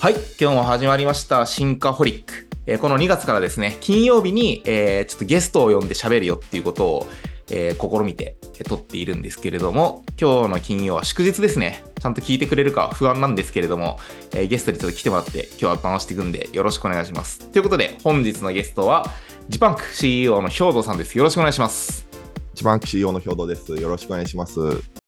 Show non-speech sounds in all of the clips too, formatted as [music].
はい、今日も始まりました、進化ホリック。えーこの2月からですね、金曜日に、えーちょっとゲストを呼んで喋るよっていうことを、えー試みてえ撮っているんですけれども、今日の金曜は祝日ですね。ちゃんと聞いてくれるか不安なんですけれども、えゲストにちょっと来てもらって、今日は回していくんで、よろしくお願いします。ということで、本日のゲストは、ジパンク CEO の兵藤さんです。よろしくお願いします。一番 CEO の兵藤です。よろしくお願いします。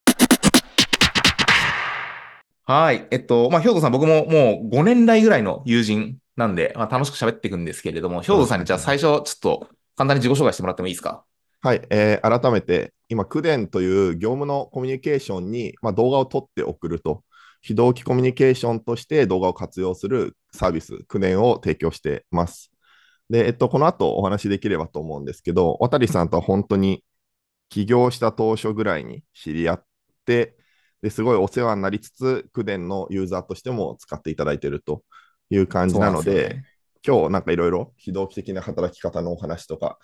はい。えっと、まあ、兵藤さん、僕ももう5年来ぐらいの友人なんで、まあ、楽しく喋っていくんですけれども、兵藤さんにじゃあ最初、ちょっと簡単に自己紹介してもらってもいいですか？はい、えー改めて、今、クデンという業務のコミュニケーションに、まあ、動画を撮って送ると、非同期コミュニケーションとして動画を活用するサービス、クデンを提供してます。で、えっと、この後お話しできればと思うんですけど、渡さんとは本当に起業した当初ぐらいに知り合って、ですごいお世話になりつつ、クデンのユーザーとしても使っていただいているという感じなので、そうなんすよね今日なんかいろいろ非同期的な働き方のお話とか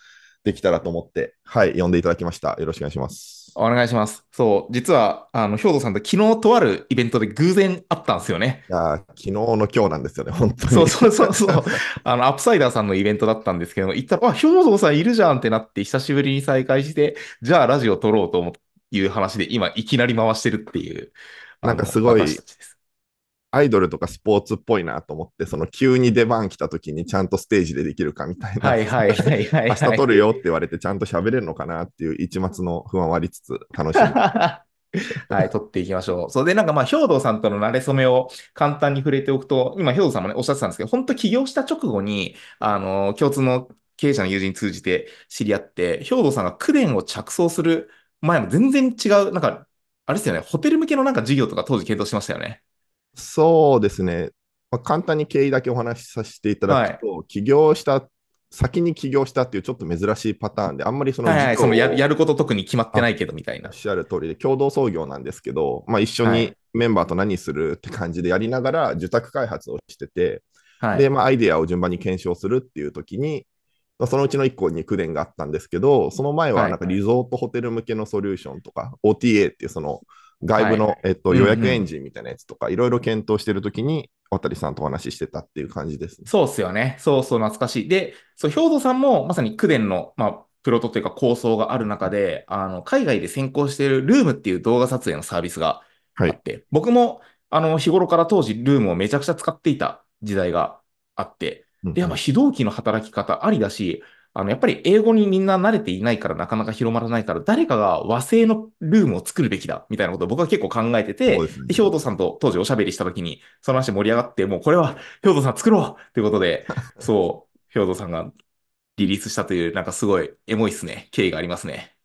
できたらと思って、はい、呼んでいただきました。よろしくお願いします。お願いします。そう、実は、あの、兵藤さんと昨日とあるイベントで偶然会ったんですよね。いやー昨日の今日なんですよね、本当に。そうそうそうそう。[laughs] あの、 UPSIDER さんのイベントだったんですけども、行ったら、あ、兵藤さんいるじゃんってなって、久しぶりに再会して、じゃあラジオ撮ろうと思ういう話で、今、いきなり回してるっていう。なんかすごいアイドルとかスポーツっぽいなと思って、その急に出番来た時にちゃんとステージでできるかみたいな。はいはいはいはい、はい。[laughs] 明日撮るよって言われてちゃんと喋れるのかなっていう一末の不安はありつつ楽しみ。[laughs] はい、取っていきましょう。そうで、なんかまあ、兵藤さんとの馴れ初めを簡単に触れておくと、今、兵藤さんもね、おっしゃってたんですけど、本当起業した直後に、あの、共通の経営者の友人通じて知り合って、兵藤さんがクデンを着想する前も全然違う、なんか、あれですよね、ホテル向けのなんか事業とか当時検討してましたよね。そうですね。まあ、簡単に経緯だけお話しさせていただくと、起業した、先に起業したっていうちょっと珍しいパターンで、あんまりそのはいはい、そのややること特に決まってないけど、みたいなおっ。しゃる通りで、共同創業なんですけど、まあ、一緒にはいメンバーと何するって感じでやりながら受託開発をしてて、はい。で、まあ、アイデアを順番に検証するっていう時に、まあ、そのうちの1個にクデンがあったんですけど、その前ははいなんかリゾートホテル向けのソリューションとか、OTA っていうその外部の、はいえっと、予約エンジンみたいなやつとか、いろいろ検討してる時に、渡さんとお話ししてたっていう感じですね。そうっすよね。そうそう、懐かしい。で、そう、兵藤さんもまさにクデンの、まあ、プロトというか構想がある中で、あの、海外で先行しているルームっていう動画撮影のサービスがあはい。って、僕も、あの、日頃から当時ルームをめちゃくちゃ使っていた時代があって、で、やっぱ非同期の働き方ありだし、あの、やっぱり英語にみんな慣れていないからなかなか広まらないから、誰かが和製のルームを作るべきだ、みたいなことを僕は結構考えてて、兵藤さんと当時おしゃべりした時に、その話盛り上がって、もうこれは兵藤さん作ろうっていうことで、[laughs] そう、兵藤さんがリリースしたという、なんかすごいエモいっすね。経緯がありますね。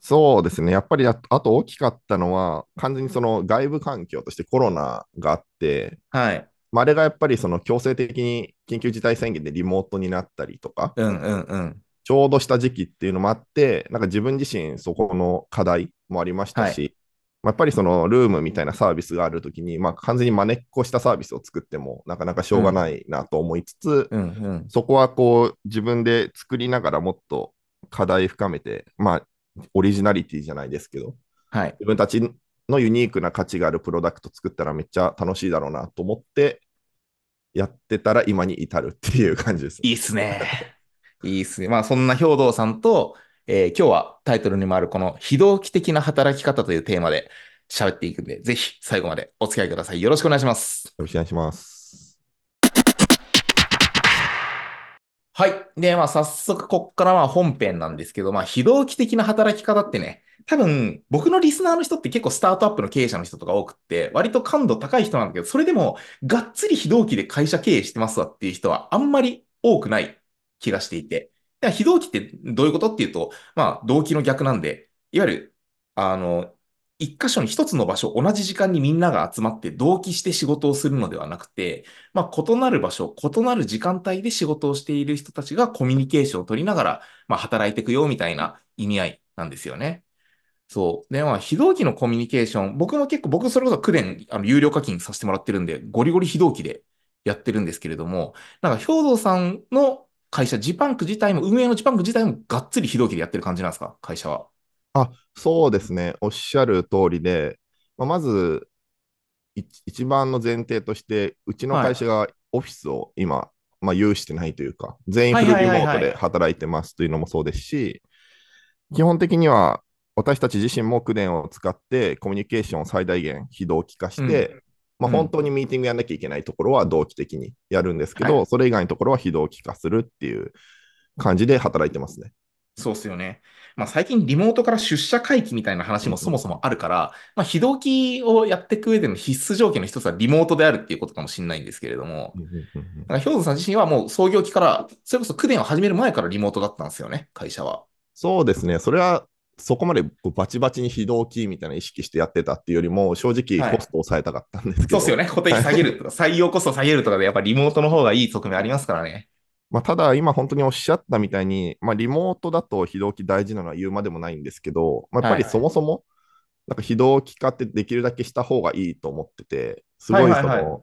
そうですね。やっぱりああと大きかったのは、完全にその外部環境としてコロナがあって、はい。まあ、あれがやっぱりその強制的に緊急事態宣言でリモートになったりとか、うんうんうん。ちょうどした時期っていうのもあって、なんか自分自身そこの課題もありましたし、まあやっぱりそのルームみたいなサービスがあるときに、まあ、完全にまねっこしたサービスを作ってもなかなかしょうがないなと思いつつ、うんうん。そこはこう自分で作りながらもっと課題深めて、まあ、オリジナリティじゃないですけど、はい。自分たちのユニークな価値があるプロダクト作ったらめっちゃ楽しいだろうなと思って、やってたら今に至るっていう感じです。いいっすね。いいっすね。まあそんな兵藤さんと、えー今日はタイトルにもあるこの非同期的な働き方というテーマで喋っていくんで、ぜひ最後までお付き合いください。よろしくお願いします。よろしくお願いします。はい。で、まあ早速こっからまあ本編なんですけど、まあ非同期的な働き方ってね、多分僕のリスナーの人って結構スタートアップの経営者の人とか多くって、割と感度高い人なんだけど、それでもがっつり非同期で会社経営してますわっていう人はあんまり多くない気がしていて。で非同期ってどういうことっていうと、まあ動機の逆なんで、いわゆる、あの、一箇所に一つの場所、同じ時間にみんなが集まって同期して仕事をするのではなくて、まあ、異なる場所、異なる時間帯で仕事をしている人たちがコミュニケーションを取りながら、まあ、働いていくよみたいな意味合いなんですよね。そう。で、まあ、非同期のコミュニケーション、僕も結構、僕それこそクレン、あの、有料課金させてもらってるんで、ゴリゴリ非同期でやってるんですけれども、なんか、兵藤さんの会社、ジパンク自体も、運営のジパンク自体もがっつり非同期でやってる感じなんですか？会社は。あ、そうですね。おっしゃる通りで、まあ、まず、一一番の前提として、うちの会社がオフィスを今、まあ、有してないというか、全員フルリモートで働いてますというのもそうですし、基本的には私たち自身もクデンを使ってコミュニケーションを最大限非同期化して、まあ、うん本当にミーティングやんなきゃいけないところは同期的にやるんですけど、はそれ以外のところは非同期化するっていう感じで働いてますね。そうっすよね。まあ最近リモートから出社回帰みたいな話もそもそもあるから、まあ非同期をやっていく上での必須条件の一つはリモートであるっていうことかもしれないんですけれども、だから兵頭さん自身はもう創業期から、それこそクデンを始める前からリモートだったんですよね、会社は。そうですね、それはそこまでこうバチバチに非同期みたいな意識してやってたっていうよりも、正直はい。コストを抑えたかったんですけど、そうっすよね。固定費下げるとか、採用コスト下げるとかで、やっぱリモートの方がいい側面ありますからね。まあ、ただ、今本当におっしゃったみたいに、まあ、リモートだと非同期大事なのは言うまでもないんですけど、まあ、やっぱりはいそもそも、なんか非同期化ってできるだけした方がいいと思ってて、すごいその、はいはい。はい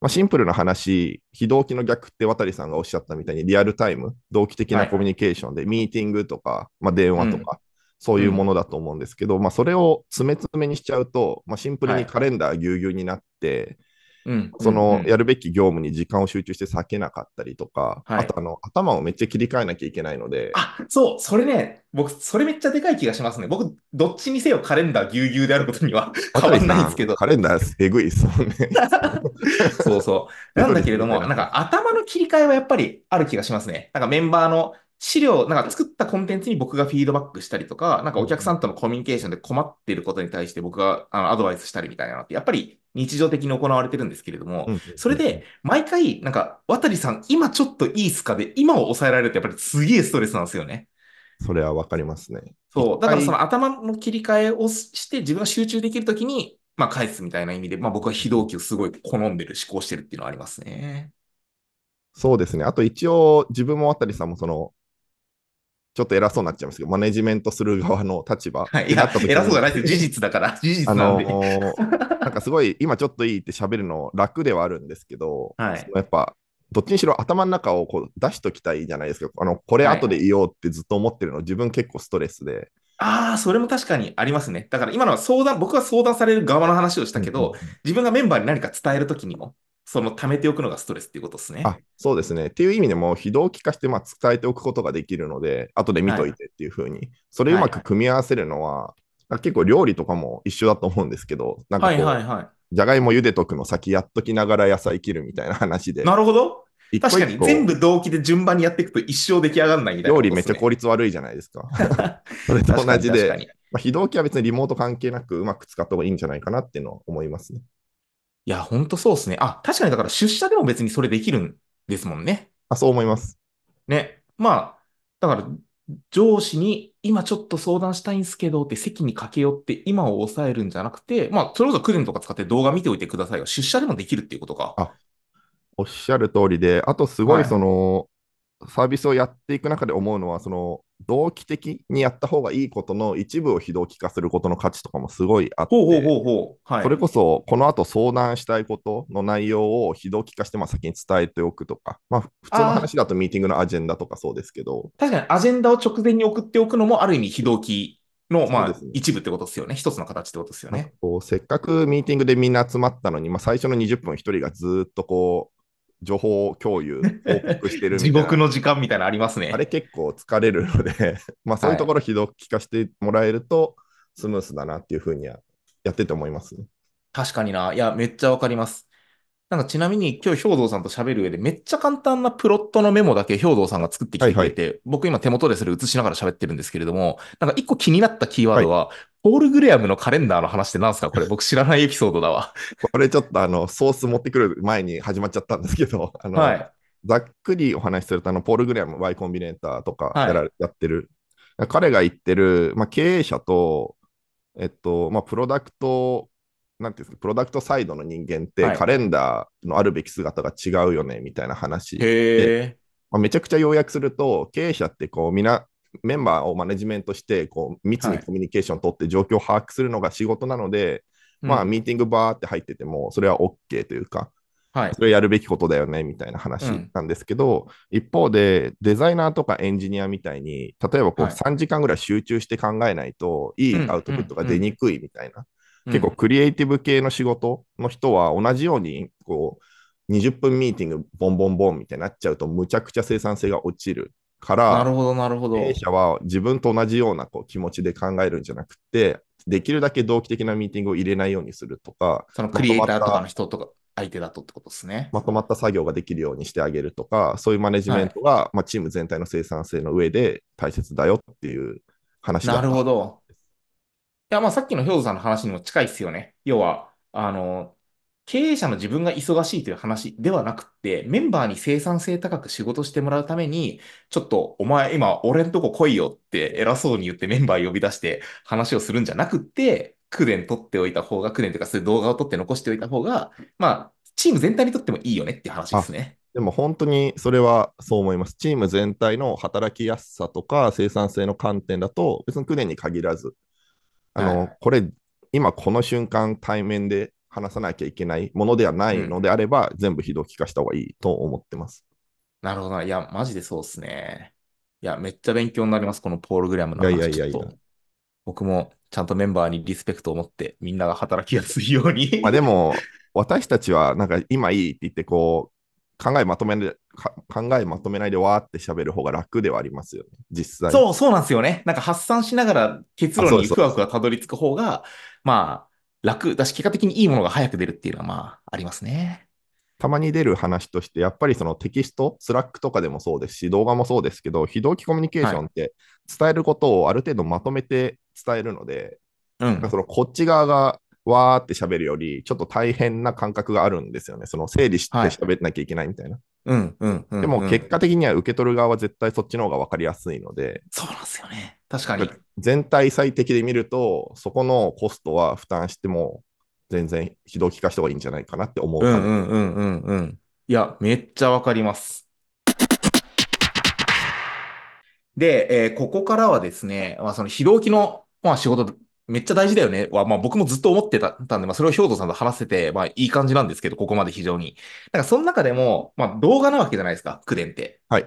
まあ、シンプルな話、非同期の逆って渡さんがおっしゃったみたいに、リアルタイム、同期的はない。コミュニケーションで、ミーティングとか、まあ、電話とか、そういうものだと思うんですけど、まあ、それを詰め詰めにしちゃうと、まあ、シンプルにカレンダーぎゅうぎゅうになって、うん。そのうんやるべき業務に時間を集中して避けなかったりとか、はいあとあの頭をめっちゃ切り替えなきゃいけないので、あ、そう、それね、僕、それめっちゃでかい気がしますね。僕、どっちにせよカレンダーぎゅうぎゅうであることには [laughs] 変わんないんですけど。カレンダーえぐいですもんね。[laughs] そうそう。なんだけれども、なんか頭の切り替えはやっぱりある気がしますね。なんかメンバーの資料、なんか作ったコンテンツに僕がフィードバックしたりとか、なんかお客さんとのコミュニケーションで困っていることに対して僕があのアドバイスしたりみたいなのって、やっぱり日常的に行われてるんですけれども、それで、毎回、なんか、渡さん、今ちょっといいっすかで、今を抑えられるとやっぱりすげえストレスなんですよね。それはわかりますね。そう。だからその頭の切り替えをして自分が集中できるときに、まあ返すみたいな意味で、まあ僕は非同期をすごい好んでる、思考してるっていうのはありますね。そうですね。あと一応、自分も渡さんもその、ちょっと偉そうになっちゃいますけど、マネジメントする側の立場になった時、に偉そうじゃないですよ。事実だから。事実あなんで。のーなんかすごい、今ちょっといいって喋るの楽ではあるんですけど、はいやっぱ、どっちにしろ頭の中をこう出しときたいじゃないですか。あのこれはい後で言おうってずっと思ってるの、自分結構ストレスで。ああ、それも確かにありますね。だから今のは相談、僕は相談される側の話をしたけど、うんうん自分がメンバーに何か伝えるときにも、その貯めておくのがストレスっていうことですね。あそうですね。っていう意味でも、非同期化してまあ伝えておくことができるので、後で見といてっていうふうに、それうまく組み合わせるのは、なんか結構料理とかも一緒だと思うんですけど、なんかはいこう、はいはじゃがいも茹でとくの先やっときながら野菜切るみたいな話でい。、なるほど。確かに全部同期で順番にやっていくと一生出来上がらないみたいな料理めっちゃ効率悪いじゃないですか。[laughs] それと同じで、にまあ、非同期は別にリモート関係なくうまく使った方がいいんじゃないかなっていうのを思いますね。いや、ほんとそうですね。あ、確かにだから出社でも別にそれできるんですもんね。あそう思います。ね。まあ、だから、上司に今ちょっと相談したいんですけどって席に駆け寄って今を抑えるんじゃなくて、まあ、それこそクレンとか使って動画見ておいてくださいが出社でもできるっていうことか。あおっしゃる通りで、あとすごはいいその、サービスをやっていく中で思うのは、その同期的にやった方がいいことの一部を非同期化することの価値とかもすごいあって、ほうほうほう。はい。それこそこの後相談したいことの内容を非同期化してまあ先に伝えておくとか、まあ、普通の話だとミーティングのアジェンダとかそうですけど、確かにアジェンダを直前に送っておくのもある意味非同期の、まあ一部ってことですよね。一つの形ってことですよね。せっかくミーティングでみんな集まったのに、まあ、最初の20分一人がずーっとこう情報共有、報告してる地な。獄の時間みたいなのありますね。あれ結構疲れるので、[laughs] まあそういうところ非同期化してもらえるとスムースだなっていうふうにはやってて思いますね。確かにな。いや、めっちゃわかります。なんかちなみに今日兵道さんと喋る上でめっちゃ簡単なプロットのメモだけ兵道さんが作ってきてくれて、僕今手元でそれ映しながら喋ってるんですけれども、なんか一個気になったキーワードは、ポール・グレアムのカレンダーの話って何すか？これ僕知らないエピソードだわ。[laughs] これちょっとあのソース持ってくる前に始まっちゃったんですけど、[laughs] あのはい。ざっくりお話しするとあの、ポール・グレアム Y コンビネーターとかはいやら、やってる、彼が言ってる、まあ、経営者と、えっとまあ、プロダクト、なんていうんですか、プロダクトサイドの人間って、はいカレンダーのあるべき姿が違うよねみたいな話。へえ。まあ、めちゃくちゃ要約すると、経営者ってこうみんなメンバーをマネジメントしてこう密にコミュニケーションを取って状況を把握するのが仕事なので、まあ、うんミーティングバーって入ってても、それは OK というか、はい。それやるべきことだよねみたいな話うん。なんですけど、一方でデザイナーとかエンジニアみたいに、例えばこうはい。3時間ぐらい集中して考えないと、いいアウトプットが出にくいみたいな。結構クリエイティブ系の仕事の人は同じようにこう20分ミーティングボンボンボンみたいになっちゃうとむちゃくちゃ生産性が落ちるからなるほど、なるほど。経営者は自分と同じようなこう気持ちで考えるんじゃなくてできるだけ同期的なミーティングを入れないようにするとかそのクリエイターとかの人とか相手だとってことですね。まとまった作業ができるようにしてあげるとかそういうマネジメントが、まあ、チーム全体の生産性の上で大切だよっていう話だなるほど。いや、まあさっきの兵頭さんの話にも近いですよね。要は、あの、経営者の自分が忙しいという話ではなくって、メンバーに生産性高く仕事してもらうために、ちょっとお前今俺んとこ来いよって偉そうに言ってメンバー呼び出して話をするんじゃなくって、苦伝取っておいた方が、苦伝というかそういう動画を撮って残しておいた方が、まあ、チーム全体にとってもいいよねっていう話ですね。でも本当にそれはそう思います。チーム全体の働きやすさとか生産性の観点だと、別に9年に限らず、あの、はいこれ、今この瞬間対面で話さなきゃいけないものではないのであれば、全部非同期化した方がいいと思ってます。なるほどな。いや、マジでそうですね。いや、めっちゃ勉強になります。このポールグラムの話。いやいやいや僕もちゃんとメンバーにリスペクトを持って、みんなが働きやすいように。[laughs] まあでも、私たちはなんか今いいって言って、こう、考えまとめないか考えまとめないでわーって喋る方が楽ではありますよね、実際。そう、そうなんですよね。なんか発散しながら結論にふわふわたどり着く方が、まあ、楽だし、結果的にいいものが早く出るっていうのは、まあ、ありますね。たまに出る話として、やっぱりそのテキスト、スラックとかでもそうですし、動画もそうですけど、非同期コミュニケーションって伝えることをある程度まとめて伝えるので。そのこっち側がわーって喋るより、ちょっと大変な感覚があるんですよね。その整理してはい喋んなきゃいけないみたいな。うん、うん、うん。でもうん結果的には受け取る側は絶対そっちの方が分かりやすいので、そうなんですよね。確かに。全体最適で見ると、そこのコストは負担しても、全然非同期化した方がいいんじゃないかなって思うかうら、んうんうんうんうん。いや、めっちゃわかります。で、えーここからはですね、まあ、その非同期の、まあ、仕事、めっちゃ大事だよねは、まあ、僕もずっと思ってたたんで、まあ、それを兵頭さんと話せて、まあ、いい感じなんですけど、ここまで非常に。なんか、その中でも、まあ、動画なわけじゃないですか、口伝って。はい。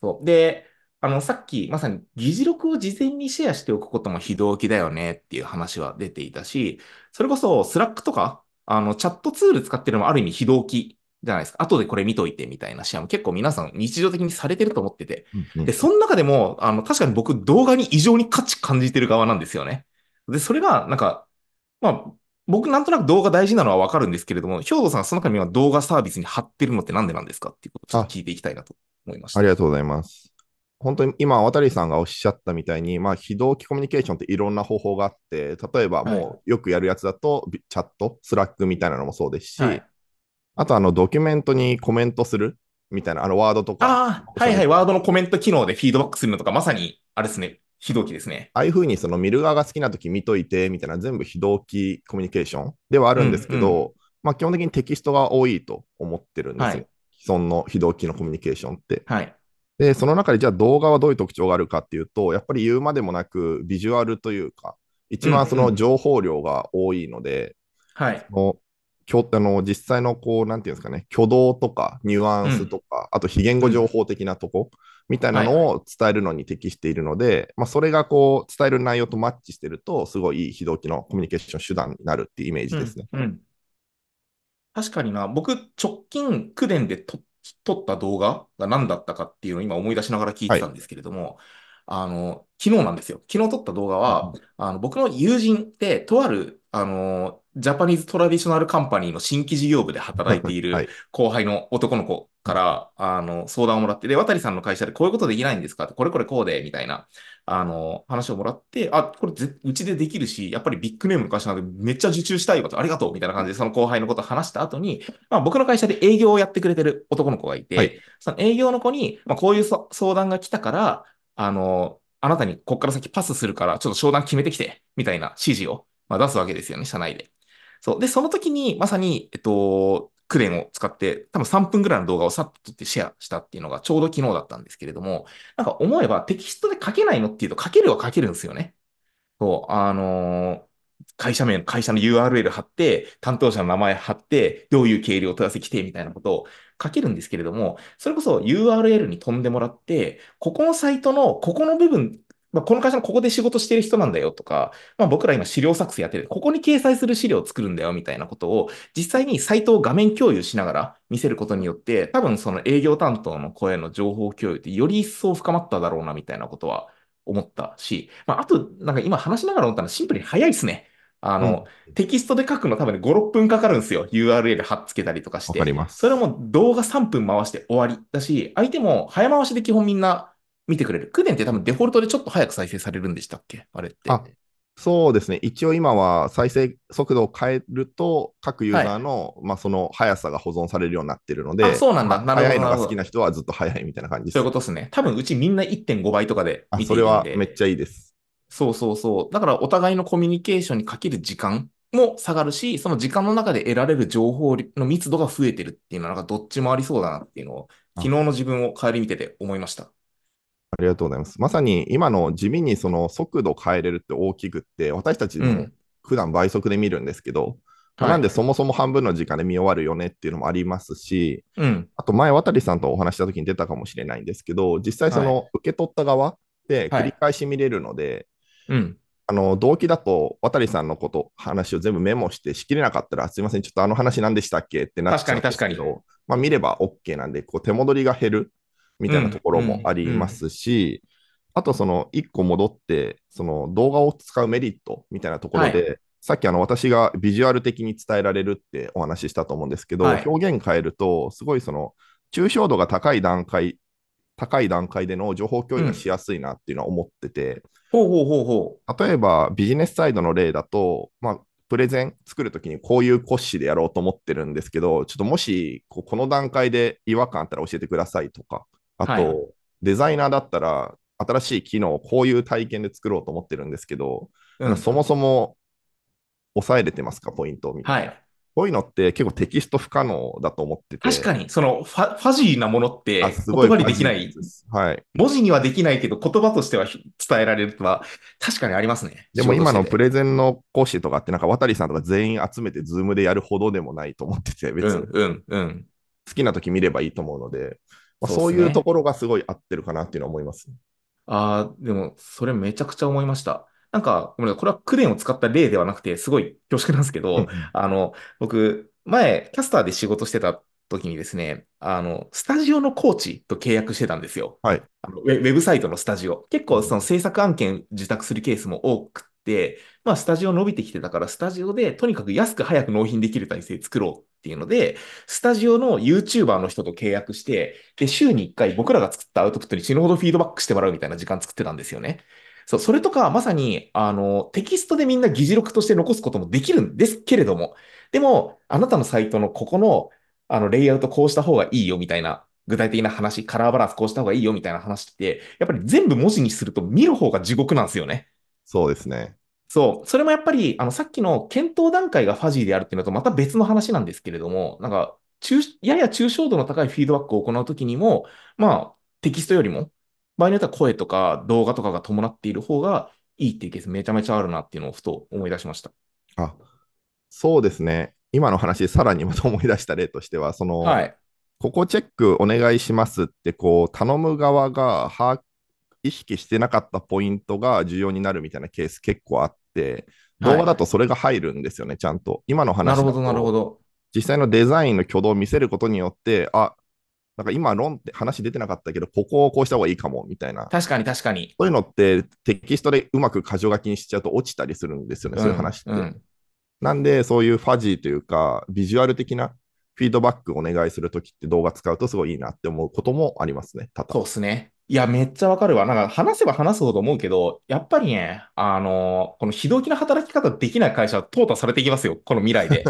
そう。で、あの、さっき、まさに議事録を事前にシェアしておくことも非同期だよねっていう話は出ていたし、それこそ、スラックとか、あの、チャットツール使ってるのもある意味非同期じゃないですか。後でこれ見といてみたいなシェアも結構皆さん日常的にされてると思ってて。うんうんで、その中でも、あの、確かに僕動画に異常に価値感じてる側なんですよね。で、それが、なんか、まあ、僕なんとなく動画大事なのはわかるんですけれども、兵藤さんその中には動画サービスに張ってるのってなんでなんですかっていうことを聞いていきたいなと思いました。ありがとうございます。本当に今、渡さんがおっしゃったみたいに、まあ、非同期コミュニケーションっていろんな方法があって、例えばもうよくやるやつだと、ビチャット、スラックみたいなのもそうですし、はい。あとあのドキュメントにコメントするみたいな、あのワードとか、はいはい、ワードのコメント機能でフィードバックするのとか、まさに、あれですね、非同期ですね。あいうふうにその見る側が好きな時見といてみたいな全部非同期コミュニケーションではあるんですけど、うんまあ基本的にテキストが多いと思ってるんですよ。はい既存の非同期のコミュニケーションって。はい。で、その中でじゃあ動画はどういう特徴があるかっていうと、やっぱり言うまでもなくビジュアルというか、一番そうんうんの情報量が多いので、はい。そのきょあの実際のこう、なんていうんですかね、挙動とかニュアンスとか、あと非言語情報的なとこみたいなのを伝えるのに適しているので、まあ、それがこう伝える内容とマッチしてると、すごいいい非同期のコミュニケーション手段になるっていうイメージですね。うんうん。確かにな、僕、直近、9年で撮撮った動画が何だったかっていうのを今思い出しながら聞いてたんですけれども、あの、昨日なんですよ。昨日撮った動画は、あの、僕の友人で、とある、あの、ジャパニーズトラディショナルカンパニーの新規事業部で働いているはい。後輩の男の子から、あの、相談をもらって、で、渡さんの会社でこういうことできないんですか？って、これこれこうで、みたいな、あの、話をもらって、あ、これぜうちでできるし、やっぱりビッグネームの会社なんでめっちゃ受注したいわと、ありがとう、みたいな感じでその後輩のことを話した後に、まあ僕の会社で営業をやってくれてる男の子がいて、はい。その営業の子に、まあこういうそ相談が来たから、あの、あなたにこっから先パスするから、ちょっと商談決めてきて、みたいな指示を、まあ、出すわけですよね、社内で。そう。で、その時に、まさに、えっと、クレーンを使って、多分3分ぐらいの動画をさっと撮ってシェアしたっていうのがちょうど昨日だったんですけれども、なんか思えばテキストで書けないのっていうと書けるは書けるんですよね。そう、あのー会社名、会社の URL 貼って、担当者の名前貼って、どういう経理を問い合わせ来てみたいなことを書けるんですけれども、それこそ URL に飛んでもらって、ここのサイトのここの部分まあ、この会社のここで仕事してる人なんだよとか、まあ、僕ら今資料作成やってて、ここに掲載する資料を作るんだよみたいなことを、実際にサイトを画面共有しながら見せることによって、多分その営業担当の声の情報共有ってより一層深まっただろうなみたいなことは思ったし、まあ、あと、なんか今話しながら思ったのはシンプルに早いですね。あの、うん、テキストで書くの多分ね、5、6分かかるんですよ。URL 貼っつけたりとかして。わかります。それも動画3分回して終わりだし、相手も早回しで基本みんな見てくれる。クデンって多分デフォルトでちょっと早く再生されるんでしたっけ？あれって。あ、そうですね。一応今は再生速度を変えると、各ユーザーの、はい、まあ、その速さが保存されるようになってるので、あそうなんだ。なるほど。早いのが好きな人はずっと早いみたいな感じです。そういうことですね。多分うちみんな1.5倍とかで見ているんで。それはめっちゃいいです。そうそうそう。だからお互いのコミュニケーションにかける時間も下がるし、その時間の中で得られる情報の密度が増えてるっていうのは、なんかどっちもありそうだなっていうのを、昨日の自分を帰り見てて思いました。ありがとうございます。まさに今の地味にその速度変えれるって大きくって、私たちも普段倍速で見るんですけど、うん、なんでそもそも半分の時間で見終わるよねっていうのもありますし、うん、あと前、渡さんとお話した時に出たかもしれないんですけど、実際その受け取った側で繰り返し見れるので、はい、うん。あの動機だと、渡さんのこと、話を全部メモして、しきれなかったら、すみません、ちょっとあの話何でしたっけってなっちゃうんですけど、まあ、見れば OK なんで、こう手戻りが減るみたいなところもありますし、あとその1個戻って、その動画を使うメリットみたいなところで、はい、さっきあの私がビジュアル的に伝えられるってお話ししたと思うんですけど、はい、表現変えると、すごいその抽象度が高い段階高い段階での情報共有がしやすいなっていうのは思ってて、ほうほうほうほう。例えばビジネスサイドの例だと、まあ、プレゼン作るときにこういう骨子でやろうと思ってるんですけど、ちょっともしこの段階で違和感あったら教えてくださいとか、あと、はい、デザイナーだったら新しい機能をこういう体験で作ろうと思ってるんですけど、うん、そもそも抑えれてますか、ポイントみたいな。はいこういうのって結構テキスト不可能だと思ってて。確かに、そのファファジーなものって言葉にできない。はい。文字にはできないけど言葉としては伝えられるとは確かにありますね。でも今のプレゼンの講師とかってなんか渡さんとか全員集めてズームでやるほどでもないと思ってて、別に。うんうんうん。好きな時見ればいいと思うので、まあ、そういうところがすごい合ってるかなっていうのは思います。ああ、でもそれめちゃくちゃ思いました。なんか、これはクレーンを使った例ではなくて、すごい恐縮なんですけど、あの、僕、前、キャスターで仕事してた時にですね、あの、スタジオのコーチと契約してたんですよ。はい。あのウェブサイトのスタジオ。結構その制作案件受託するケースも多くて、まあ、スタジオ伸びてきてたから、スタジオでとにかく安く早く納品できる体制作ろうっていうので、スタジオの YouTuber の人と契約して、で、週に1回僕らが作ったアウトプットに死ぬほどフィードバックしてもらうみたいな時間作ってたんですよね。そう、それとか、まさに、あの、テキストでみんな議事録として残すこともできるんですけれども、でも、あなたのサイトのここの、あの、レイアウトこうした方がいいよみたいな、具体的な話、カラーバランスこうした方がいいよみたいな話って、やっぱり全部文字にすると見る方が地獄なんですよね。そうですね。そう。それもやっぱり、あの、さっきの検討段階がファジーであるっていうのとまた別の話なんですけれども、なんか、中、やや抽象度の高いフィードバックを行うときにも、まあ、テキストよりも、場合によっては声とか動画とかが伴っている方がいいっていうケースめちゃめちゃあるなっていうのをふと思い出しました。あ、そうですね。今の話、さらにまた思い出した例としては、その、はい、ここチェックお願いしますって、こう、頼む側が把意識してなかったポイントが重要になるみたいなケース結構あって、動画だとそれが入るんですよね、はい、ちゃんと。今の話なるほど、なるほど。実際のデザインの挙動を見せることによって、あ、なんか今論って話出てなかったけど、ここをこうした方がいいかもみたいな。確かに確かに。そういうのってテキストでうまく箇条書きにしちゃうと落ちたりするんですよね、うん、そういう話って。うん、なんで、そういうファジーというか、ビジュアル的なフィードバックお願いするときって動画使うとすごいいいなって思うこともありますね、ただ。そうですね。いや、めっちゃわかるわ。なんか話せば話すほど思うけど、やっぱりね、あのこの非同期な働き方できない会社は淘汰されていきますよ、この未来で。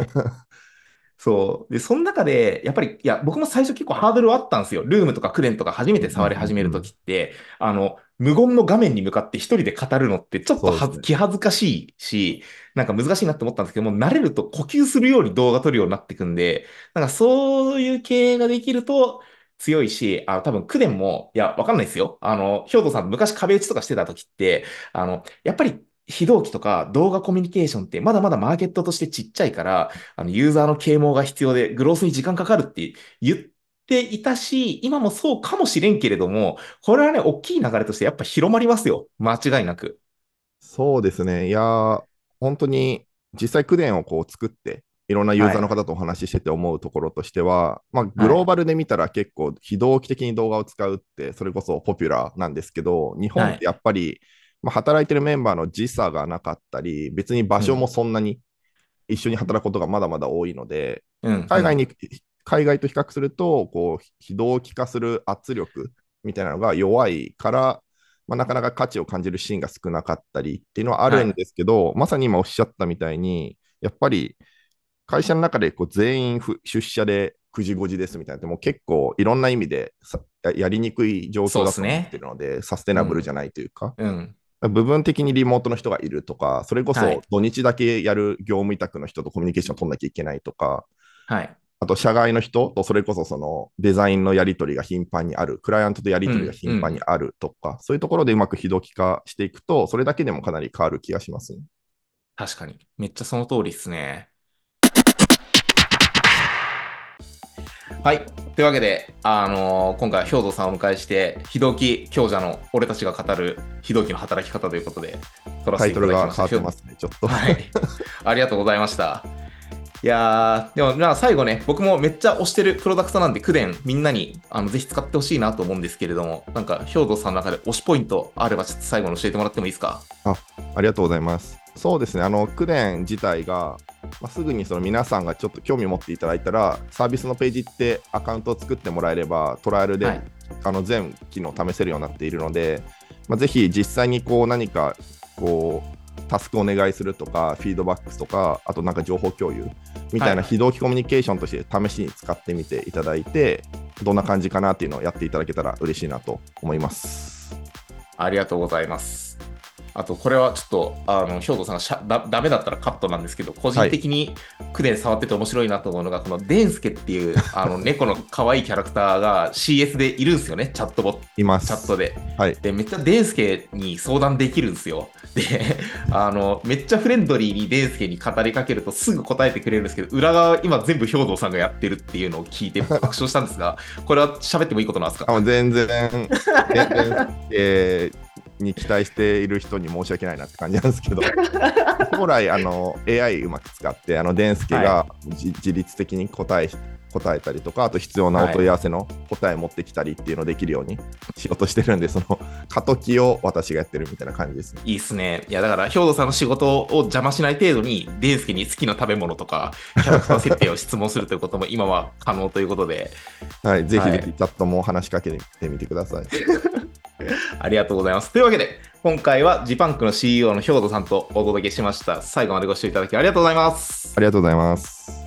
[laughs] そう。で、その中で、やっぱり、いや、僕も最初結構ハードルはあったんですよ。ルームとかクレンとか初めて触り始めるときって、あの、無言の画面に向かって一人で語るのってちょっとはず、ね、気恥ずかしいし、なんか難しいなって思ったんですけども、慣れると呼吸するように動画撮るようになっていくんで、なんかそういう経営ができると、強いし、あの、多分、クデンも、いや、わかんないですよ。あの、兵頭さん昔壁打ちとかしてた時って、あの、やっぱり非同期とか動画コミュニケーションってまだまだマーケットとしてちっちゃいから、あの、ユーザーの啓蒙が必要で、グロースに時間かかるって言っていたし、今もそうかもしれんけれども、これはね、大きい流れとしてやっぱ広まりますよ。間違いなく。そうですね。いや、本当に実際、クデンをこう作って、いろんなユーザーの方とお話ししてて思うところとしては、まあ、グローバルで見たら結構非同期的に動画を使うってそれこそポピュラーなんですけど日本ってやっぱり、まあ、働いてるメンバーの時差がなかったり別に場所もそんなに一緒に働くことがまだまだ多いので、海外に海外と比較するとこう非同期化する圧力みたいなのが弱いから、まあ、なかなか価値を感じるシーンが少なかったりっていうのはあるんですけど、はい、まさに今おっしゃったみたいにやっぱり会社の中でこう全員出社で9時5時ですみたいなもう結構いろんな意味でやりにくい状況だと思ってるので、ね、サステナブルじゃないというか、うん。うん、部分的にリモートの人がいるとか、それこそ土日だけやる業務委託の人とコミュニケーションを取んなきゃいけないとか、はい、あと社外の人とそれこそそのデザインのやり取りが頻繁にある、クライアントとやり取りが頻繁にあるとか、うん。うん、そういうところでうまく非同期化していくと、それだけでもかなり変わる気がします、ね、確かに。めっちゃその通りですね。はい。というわけで、あのー、今回は兵頭さんをお迎えして、非同期強者の俺たちが語る非同期の働き方ということで、撮らせていただきました。タイトルが変わってますね、ちょっと。はい。ありがとうございました。いやー、でも、まあ、最後ね、僕もめっちゃ推してるプロダクトなんで、クデン、みんなに、あの、ぜひ使ってほしいなと思うんですけれども、なんか、兵頭さんの中で推しポイントあれば、ちょっと最後に教えてもらってもいいですか？あ、ありがとうございます。そうですね、あの、クデン自体が、まあ、すぐにその皆さんがちょっと興味持っていただいたら、サービスのページってアカウントを作ってもらえれば、トライアルで、はい、あの全機能試せるようになっているので、まあ、ぜひ実際にこう何かこうタスクお願いするとか、フィードバックとか、あとなんか情報共有みたいな非同期コミュニケーションとして試しに使ってみていただいて、どんな感じかなっていうのをやっていただけたら嬉しいなと思います。ありがとうございます。あと、これはちょっと、あの、兵頭さんがしゃだダメだったらカットなんですけど、個人的にクデン触ってて面白いなと思うのが、はい、このデンスケっていう、[laughs] あの、猫の可愛いキャラクターが CS でいるんですよね、チャットボット。います。チャットで。はい。で、めっちゃデンスケに相談できるんですよ。で、[laughs] あの、めっちゃフレンドリーにデンスケに語りかけるとすぐ答えてくれるんですけど、裏側、今全部兵頭さんがやってるっていうのを聞いて爆笑したんですが、これは喋ってもいいことなんですか？全然、全然、[laughs] えーに期待している人に申し訳ないなって感じなんですけど、[laughs] 将来あの AI うまく使って、あのデンスケが、自律的に答え答えたりとか、あと必要なお問い合わせの答え持ってきたりっていうのをできるようにしようとしてるんで、その [laughs] 過渡期を私がやってるみたいな感じですね。いいっすね。いや、だから、兵頭さんの仕事を邪魔しない程度に、デンスケに好きな食べ物とか、キャラクター設定を質問するということも今は可能ということで。[laughs] はい、ぜひぜひチャットも話しかけてみてください。[laughs] ありがとうございます。というわけで、今回はジパンクの CEO の兵頭さんとお届けしました。最後までご視聴いただきありがとうございます。ありがとうございます。